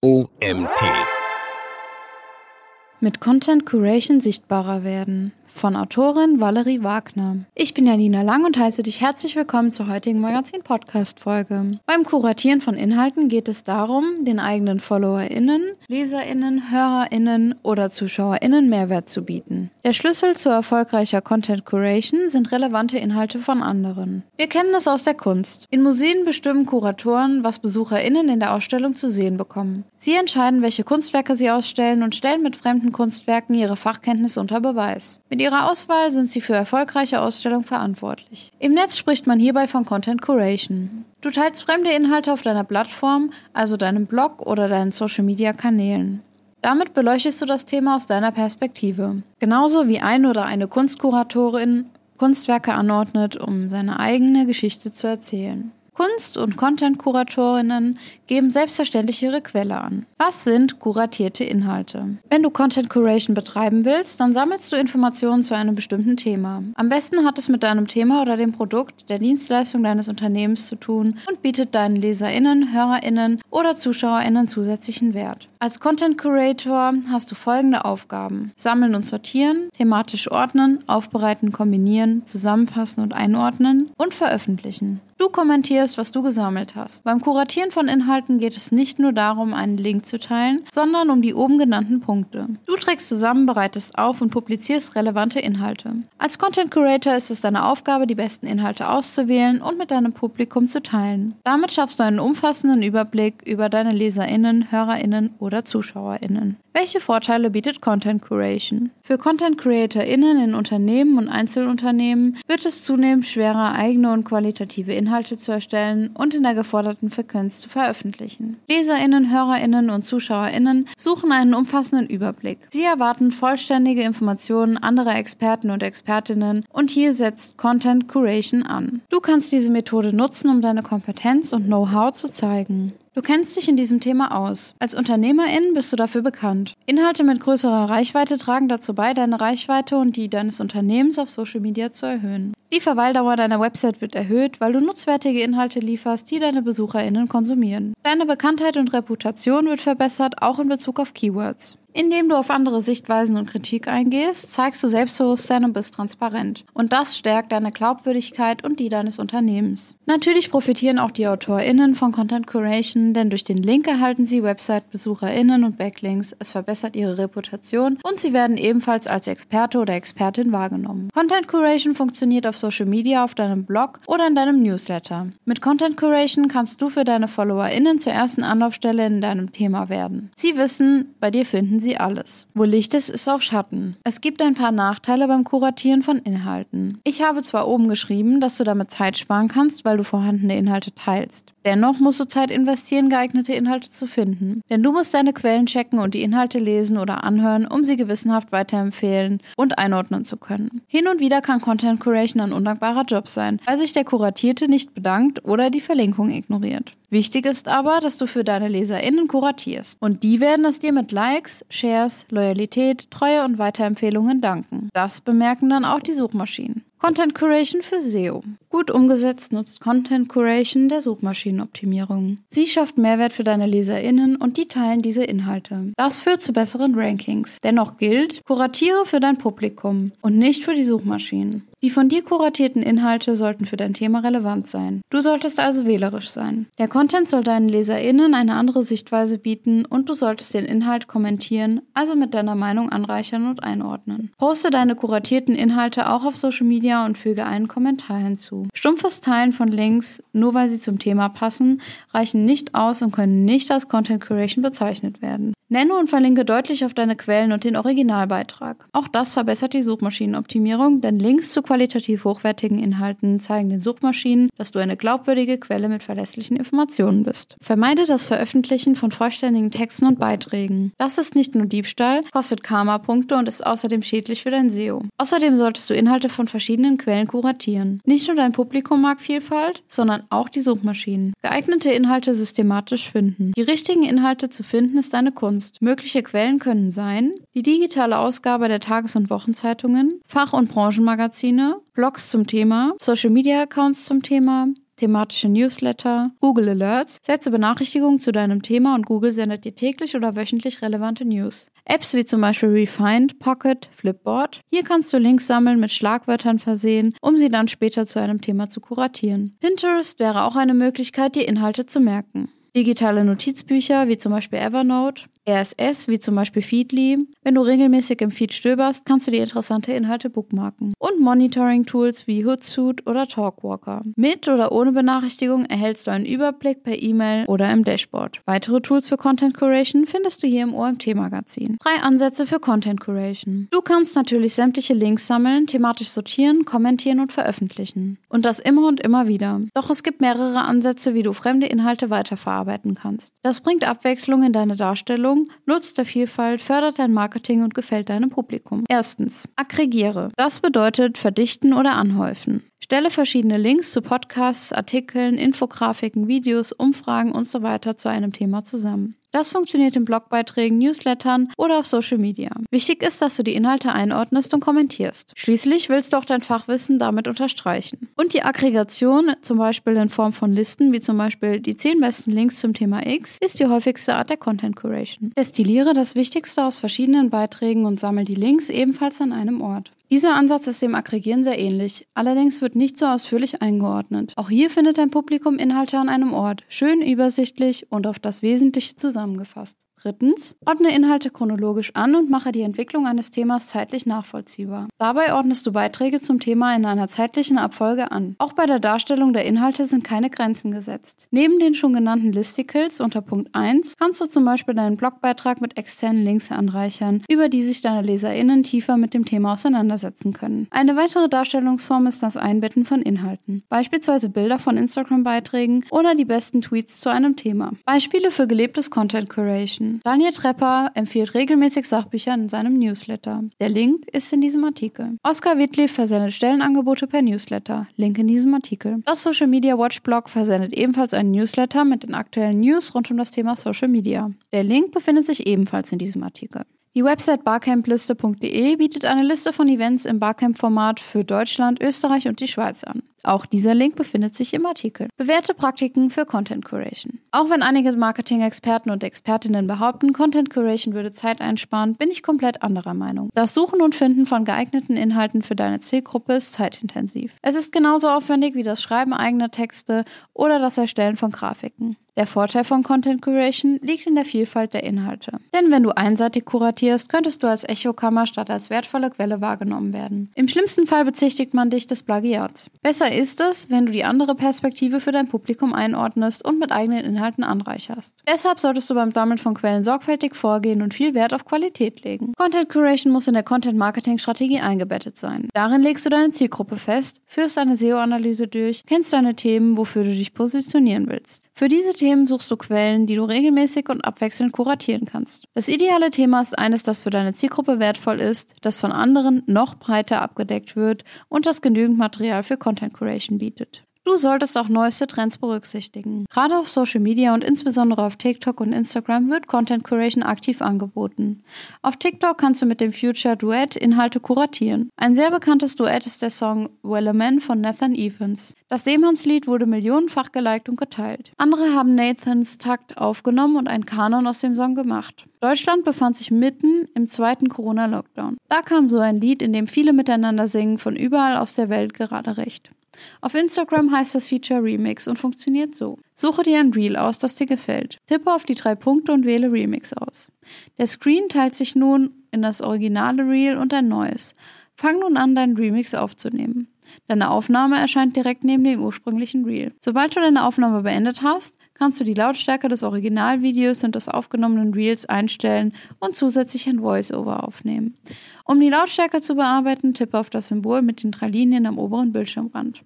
OMT. Mit Content Curation sichtbarer werden von Autorin Valerie Wagner. Ich bin Janina Lang und heiße dich herzlich willkommen zur heutigen Magazin-Podcast-Folge. Beim Kuratieren von Inhalten geht es darum, den eigenen FollowerInnen, LeserInnen, HörerInnen oder ZuschauerInnen Mehrwert zu bieten. Der Schlüssel zu erfolgreicher Content Curation sind relevante Inhalte von anderen. Wir kennen es aus der Kunst. In Museen bestimmen Kuratoren, was BesucherInnen in der Ausstellung zu sehen bekommen. Sie entscheiden, welche Kunstwerke sie ausstellen und stellen mit fremden Kunstwerken ihre Fachkenntnis unter Beweis. Mit ihrer Auswahl sind sie für erfolgreiche Ausstellungen verantwortlich. Im Netz spricht man hierbei von Content Curation. Du teilst fremde Inhalte auf deiner Plattform, also deinem Blog oder deinen Social-Media-Kanälen. Damit beleuchtest du das Thema aus deiner Perspektive. Genauso wie ein oder eine Kunstkuratorin Kunstwerke anordnet, um seine eigene Geschichte zu erzählen. Kunst- und Content-Kuratorinnen geben selbstverständlich ihre Quelle an. Was sind kuratierte Inhalte? Wenn du Content Curation betreiben willst, dann sammelst du Informationen zu einem bestimmten Thema. Am besten hat es mit deinem Thema oder dem Produkt, der Dienstleistung deines Unternehmens zu tun und bietet deinen LeserInnen, HörerInnen oder ZuschauerInnen zusätzlichen Wert. Als Content Curator hast du folgende Aufgaben: Sammeln und sortieren, thematisch ordnen, aufbereiten, kombinieren, zusammenfassen und einordnen und veröffentlichen. Du kommentierst, was du gesammelt hast. Beim Kuratieren von Inhalten geht es nicht nur darum, einen Link zu teilen, sondern um die oben genannten Punkte. Du trägst zusammen, bereitest auf und publizierst relevante Inhalte. Als Content Curator ist es deine Aufgabe, die besten Inhalte auszuwählen und mit deinem Publikum zu teilen. Damit schaffst du einen umfassenden Überblick über deine LeserInnen, HörerInnen oder ZuschauerInnen. Welche Vorteile bietet Content Curation? Für Content CreatorInnen in Unternehmen und Einzelunternehmen wird es zunehmend schwerer, eigene und qualitative Inhalte zu erstellen und in der geforderten Frequenz zu veröffentlichen. LeserInnen, HörerInnen und ZuschauerInnen suchen einen umfassenden Überblick. Sie erwarten vollständige Informationen anderer Experten und Expertinnen und hier setzt Content Curation an. Du kannst diese Methode nutzen, um deine Kompetenz und Know-how zu zeigen. Du kennst dich in diesem Thema aus. Als Unternehmerin bist du dafür bekannt. Inhalte mit größerer Reichweite tragen dazu bei, deine Reichweite und die deines Unternehmens auf Social Media zu erhöhen. Die Verweildauer deiner Website wird erhöht, weil du nutzwertige Inhalte lieferst, die deine BesucherInnen konsumieren. Deine Bekanntheit und Reputation wird verbessert, auch in Bezug auf Keywords. Indem du auf andere Sichtweisen und Kritik eingehst, zeigst du Selbstbewusstsein und bist transparent. Und das stärkt deine Glaubwürdigkeit und die deines Unternehmens. Natürlich profitieren auch die AutorInnen von Content Curation, denn durch den Link erhalten sie Website-BesucherInnen und Backlinks, es verbessert ihre Reputation und sie werden ebenfalls als Experte oder Expertin wahrgenommen. Content Curation funktioniert auf Social Media, auf deinem Blog oder in deinem Newsletter. Mit Content Curation kannst du für deine FollowerInnen zur ersten Anlaufstelle in deinem Thema werden. Sie wissen, bei dir finden sie alles. Wo Licht ist, ist auch Schatten. Es gibt ein paar Nachteile beim Kuratieren von Inhalten. Ich habe zwar oben geschrieben, dass du damit Zeit sparen kannst, weil du vorhandene Inhalte teilst. Dennoch musst du Zeit investieren, geeignete Inhalte zu finden. Denn du musst deine Quellen checken und die Inhalte lesen oder anhören, um sie gewissenhaft weiterempfehlen und einordnen zu können. Hin und wieder kann Content Curation ein undankbarer Job sein, weil sich der Kuratierte nicht bedankt oder die Verlinkung ignoriert. Wichtig ist aber, dass du für deine LeserInnen kuratierst. Und die werden es dir mit Likes, Shares, Loyalität, Treue und Weiterempfehlungen danken. Das bemerken dann auch die Suchmaschinen. Content Curation für SEO. Gut umgesetzt nutzt Content Curation der Suchmaschinenoptimierung. Sie schafft Mehrwert für deine LeserInnen und die teilen diese Inhalte. Das führt zu besseren Rankings. Dennoch gilt, kuratiere für dein Publikum und nicht für die Suchmaschinen. Die von dir kuratierten Inhalte sollten für dein Thema relevant sein. Du solltest also wählerisch sein. Der Content soll deinen LeserInnen eine andere Sichtweise bieten und du solltest den Inhalt kommentieren, also mit deiner Meinung anreichern und einordnen. Poste deine kuratierten Inhalte auch auf Social Media und füge einen Kommentar hinzu. Stumpfes Teilen von Links, nur weil sie zum Thema passen, reichen nicht aus und können nicht als Content Curation bezeichnet werden. Nenne und verlinke deutlich auf deine Quellen und den Originalbeitrag. Auch das verbessert die Suchmaschinenoptimierung, denn Links zu qualitativ hochwertigen Inhalten zeigen den Suchmaschinen, dass du eine glaubwürdige Quelle mit verlässlichen Informationen bist. Vermeide das Veröffentlichen von vollständigen Texten und Beiträgen. Das ist nicht nur Diebstahl, kostet Karma-Punkte und ist außerdem schädlich für dein SEO. Außerdem solltest du Inhalte von verschiedenen Quellen kuratieren. Nicht nur dein Publikum mag Vielfalt, sondern auch die Suchmaschinen. Geeignete Inhalte systematisch finden. Die richtigen Inhalte zu finden ist eine Kunst. Kunst. Mögliche Quellen können sein die digitale Ausgabe der Tages- und Wochenzeitungen, Fach- und Branchenmagazine, Blogs zum Thema, Social-Media-Accounts zum Thema, thematische Newsletter, Google Alerts, setze Benachrichtigungen zu deinem Thema und Google sendet dir täglich oder wöchentlich relevante News. Apps wie zum Beispiel Refined, Pocket, Flipboard. Hier kannst du Links sammeln, mit Schlagwörtern versehen, um sie dann später zu einem Thema zu kuratieren. Pinterest wäre auch eine Möglichkeit, dir Inhalte zu merken. Digitale Notizbücher wie zum Beispiel Evernote, RSS wie zum Beispiel Feedly. Wenn du regelmäßig im Feed stöberst, kannst du dir interessante Inhalte bookmarken. Und Monitoring-Tools wie Hootsuite oder Talkwalker. Mit oder ohne Benachrichtigung erhältst du einen Überblick per E-Mail oder im Dashboard. Weitere Tools für Content Curation findest du hier im OMT-Magazin. Drei Ansätze für Content Curation. Du kannst natürlich sämtliche Links sammeln, thematisch sortieren, kommentieren und veröffentlichen. Und das immer und immer wieder. Doch es gibt mehrere Ansätze, wie du fremde Inhalte weiterverarbeiten kannst. Das bringt Abwechslung in deine Darstellung Werbung, nutzt der Vielfalt, fördert dein Marketing und gefällt deinem Publikum. Erstens, aggregiere. Das bedeutet verdichten oder anhäufen. Stelle verschiedene Links zu Podcasts, Artikeln, Infografiken, Videos, Umfragen usw. So zu einem Thema zusammen. Das funktioniert in Blogbeiträgen, Newslettern oder auf Social Media. Wichtig ist, dass du die Inhalte einordnest und kommentierst. Schließlich willst du auch dein Fachwissen damit unterstreichen. Und die Aggregation, zum Beispiel in Form von Listen, wie zum Beispiel die 10 besten Links zum Thema X, ist die häufigste Art der Content Curation. Destilliere das Wichtigste aus verschiedenen Beiträgen und sammle die Links ebenfalls an einem Ort. Dieser Ansatz ist dem Aggregieren sehr ähnlich, allerdings wird nicht so ausführlich eingeordnet. Auch hier findet dein Publikum Inhalte an einem Ort, schön übersichtlich und auf das Wesentliche zusammengefasst. Drittens, ordne Inhalte chronologisch an und mache die Entwicklung eines Themas zeitlich nachvollziehbar. Dabei ordnest du Beiträge zum Thema in einer zeitlichen Abfolge an. Auch bei der Darstellung der Inhalte sind keine Grenzen gesetzt. Neben den schon genannten Listicles unter Punkt 1 kannst du zum Beispiel deinen Blogbeitrag mit externen Links anreichern, über die sich deine LeserInnen tiefer mit dem Thema auseinandersetzen können. Eine weitere Darstellungsform ist das Einbetten von Inhalten, beispielsweise Bilder von Instagram-Beiträgen oder die besten Tweets zu einem Thema. Beispiele für gelebtes Content Curation. Daniel Trepper empfiehlt regelmäßig Sachbücher in seinem Newsletter. Der Link ist in diesem Artikel. Oskar Wittlieb versendet Stellenangebote per Newsletter. Link in diesem Artikel. Das Social Media Watch Blog versendet ebenfalls einen Newsletter mit den aktuellen News rund um das Thema Social Media. Der Link befindet sich ebenfalls in diesem Artikel. Die Website barcampliste.de bietet eine Liste von Events im Barcamp-Format für Deutschland, Österreich und die Schweiz an. Auch dieser Link befindet sich im Artikel. Bewährte Praktiken für Content Curation. Auch wenn einige Marketing-Experten und Expertinnen behaupten, Content Curation würde Zeit einsparen, bin ich komplett anderer Meinung. Das Suchen und Finden von geeigneten Inhalten für deine Zielgruppe ist zeitintensiv. Es ist genauso aufwendig wie das Schreiben eigener Texte oder das Erstellen von Grafiken. Der Vorteil von Content Curation liegt in der Vielfalt der Inhalte. Denn wenn du einseitig kuratierst, könntest du als Echokammer statt als wertvolle Quelle wahrgenommen werden. Im schlimmsten Fall bezichtigt man dich des Plagiats. Besser ist es, wenn du die andere Perspektive für dein Publikum einordnest und mit eigenen Inhalten anreicherst. Deshalb solltest du beim Sammeln von Quellen sorgfältig vorgehen und viel Wert auf Qualität legen. Content Curation muss in der Content Marketing Strategie eingebettet sein. Darin legst du deine Zielgruppe fest, führst eine SEO-Analyse durch, kennst deine Themen, wofür du dich positionieren willst. Für diese Themen suchst du Quellen, die du regelmäßig und abwechselnd kuratieren kannst. Das ideale Thema ist eines, das für deine Zielgruppe wertvoll ist, das von anderen noch breiter abgedeckt wird und das genügend Material für Content Curation bietet. Du solltest auch neueste Trends berücksichtigen. Gerade auf Social Media und insbesondere auf TikTok und Instagram wird Content Curation aktiv angeboten. Auf TikTok kannst du mit dem Future Duett Inhalte kuratieren. Ein sehr bekanntes Duett ist der Song Well a Man von Nathan Evans. Das Seemannslied wurde millionenfach geliked und geteilt. Andere haben Nathans Takt aufgenommen und einen Kanon aus dem Song gemacht. Deutschland befand sich mitten im zweiten Corona-Lockdown. Da kam so ein Lied, in dem viele miteinander singen, von überall aus der Welt gerade recht. Auf Instagram heißt das Feature Remix und funktioniert so. Suche dir ein Reel aus, das dir gefällt. Tippe auf die drei Punkte und wähle Remix aus. Der Screen teilt sich nun in das originale Reel und ein neues. Fang nun an, deinen Remix aufzunehmen. Deine Aufnahme erscheint direkt neben dem ursprünglichen Reel. Sobald du deine Aufnahme beendet hast, kannst du die Lautstärke des Originalvideos und des aufgenommenen Reels einstellen und zusätzlich ein Voice-Over aufnehmen. Um die Lautstärke zu bearbeiten, tippe auf das Symbol mit den drei Linien am oberen Bildschirmrand.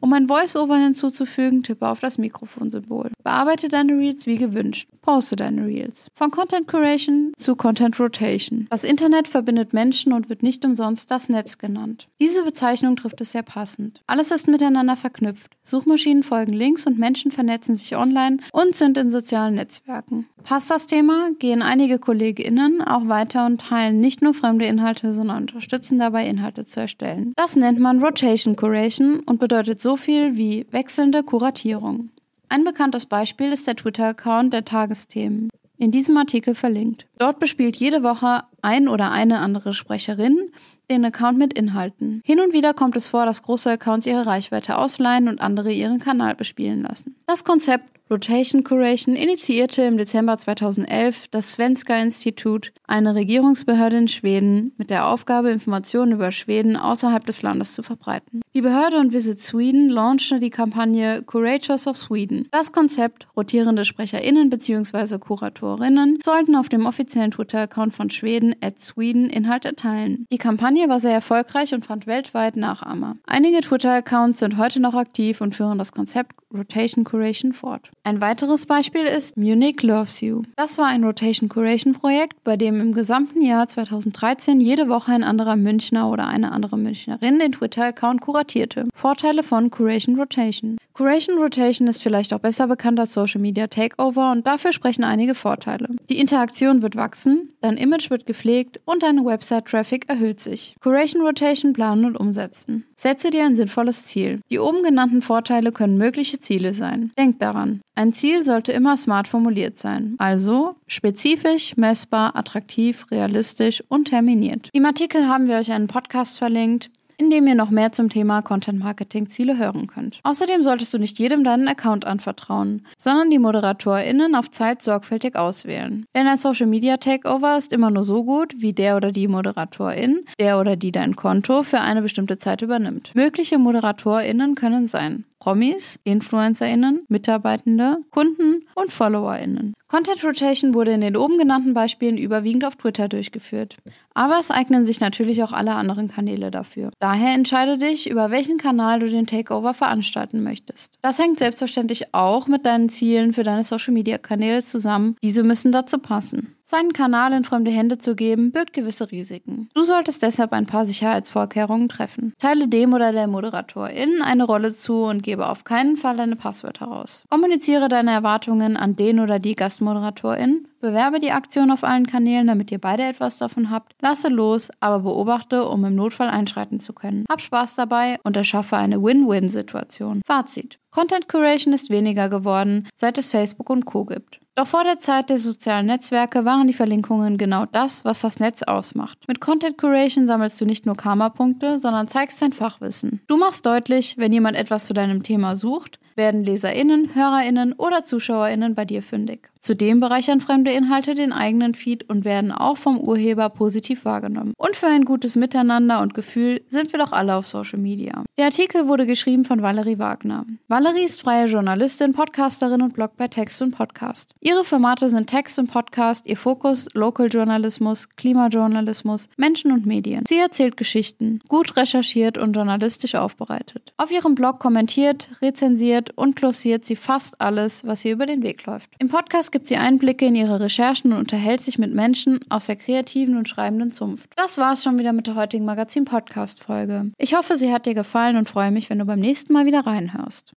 Um ein Voice-Over hinzuzufügen, tippe auf das Mikrofonsymbol. Bearbeite deine Reels wie gewünscht. Poste deine Reels. Von Content Curation zu Content Rotation. Das Internet verbindet Menschen und wird nicht umsonst das Netz genannt. Diese Bezeichnung trifft es sehr passend. Alles ist miteinander verknüpft. Suchmaschinen folgen Links und Menschen vernetzen sich online und sind in sozialen Netzwerken. Passt das Thema, gehen einige KollegInnen auch weiter und teilen nicht nur fremde Inhalte, sondern unterstützen dabei, Inhalte zu erstellen. Das nennt man Rotation Curation und bedeutet so viel wie wechselnde Kuratierung. Ein bekanntes Beispiel ist der Twitter-Account der Tagesthemen. In diesem Artikel verlinkt. Dort bespielt jede Woche ein oder eine andere Sprecherin den Account mit Inhalten. Hin und wieder kommt es vor, dass große Accounts ihre Reichweite ausleihen und andere ihren Kanal bespielen lassen. Das Konzept Rotation Curation initiierte im Dezember 2011 das Svenska Institut, eine Regierungsbehörde in Schweden, mit der Aufgabe, Informationen über Schweden außerhalb des Landes zu verbreiten. Die Behörde und Visit Sweden launchte die Kampagne Curators of Sweden. Das Konzept, rotierende SprecherInnen bzw. KuratorInnen sollten auf dem offiziellen Twitter-Account von Schweden at Sweden Inhalte teilen. Die Kampagne war sehr erfolgreich und fand weltweit Nachahmer. Einige Twitter-Accounts sind heute noch aktiv und führen das Konzept Rotation Curation fort. Ein weiteres Beispiel ist Munich Loves You. Das war ein Rotation Curation Projekt, bei dem im gesamten Jahr 2013 jede Woche ein anderer Münchner oder eine andere Münchnerin den Twitter-Account kuratierte. Vorteile von Curation Rotation. Curation Rotation ist vielleicht auch besser bekannt als Social Media Takeover und dafür sprechen einige Vorteile. Die Interaktion wird wachsen, dein Image wird gepflegt und deine Website-Traffic erhöht sich. Curation Rotation planen und umsetzen. Setze dir ein sinnvolles Ziel. Die oben genannten Vorteile können mögliche Ziele sein. Denk daran, ein Ziel sollte immer smart formuliert sein, also spezifisch, messbar, attraktiv, realistisch und terminiert. Im Artikel haben wir euch einen Podcast verlinkt, in dem ihr noch mehr zum Thema Content Marketing Ziele hören könnt. Außerdem solltest du nicht jedem deinen Account anvertrauen, sondern die ModeratorInnen auf Zeit sorgfältig auswählen. Denn ein Social Media Takeover ist immer nur so gut, wie der oder die Moderatorin, der oder die dein Konto für eine bestimmte Zeit übernimmt. Mögliche ModeratorInnen können sein Promis, InfluencerInnen, Mitarbeitende, Kunden und FollowerInnen. Content Rotation wurde in den oben genannten Beispielen überwiegend auf Twitter durchgeführt. Aber es eignen sich natürlich auch alle anderen Kanäle dafür. Daher entscheide dich, über welchen Kanal du den Takeover veranstalten möchtest. Das hängt selbstverständlich auch mit deinen Zielen für deine Social Media Kanäle zusammen. Diese müssen dazu passen. Seinen Kanal in fremde Hände zu geben, birgt gewisse Risiken. Du solltest deshalb ein paar Sicherheitsvorkehrungen treffen. Teile dem oder der Moderatorin eine Rolle zu und gebe auf keinen Fall deine Passwörter raus. Kommuniziere deine Erwartungen an den oder die Gastmoderatorin. Bewerbe die Aktion auf allen Kanälen, damit ihr beide etwas davon habt. Lasse los, aber beobachte, um im Notfall einschreiten zu können. Hab Spaß dabei und erschaffe eine Win-Win-Situation. Fazit. Content Curation ist weniger geworden, seit es Facebook und Co gibt. Doch vor der Zeit der sozialen Netzwerke waren die Verlinkungen genau das, was das Netz ausmacht. Mit Content Curation sammelst du nicht nur Karma-Punkte, sondern zeigst dein Fachwissen. Du machst deutlich, wenn jemand etwas zu deinem Thema sucht, werden LeserInnen, HörerInnen oder ZuschauerInnen bei dir fündig. Zudem bereichern fremde Inhalte den eigenen Feed und werden auch vom Urheber positiv wahrgenommen. Und für ein gutes Miteinander und Gefühl sind wir doch alle auf Social Media. Der Artikel wurde geschrieben von Valerie Wagner. Valerie ist freie Journalistin, Podcasterin und Blog bei Text und Podcast. Ihre Formate sind Text und Podcast, ihr Fokus Local Journalismus, Klimajournalismus, Menschen und Medien. Sie erzählt Geschichten, gut recherchiert und journalistisch aufbereitet. Auf ihrem Blog kommentiert, rezensiert und glossiert sie fast alles, was ihr über den Weg läuft. Im Podcast gibt sie Einblicke in ihre Recherchen und unterhält sich mit Menschen aus der kreativen und schreibenden Zunft. Das war's schon wieder mit der heutigen Magazin-Podcast-Folge. Ich hoffe, sie hat dir gefallen und freue mich, wenn du beim nächsten Mal wieder reinhörst.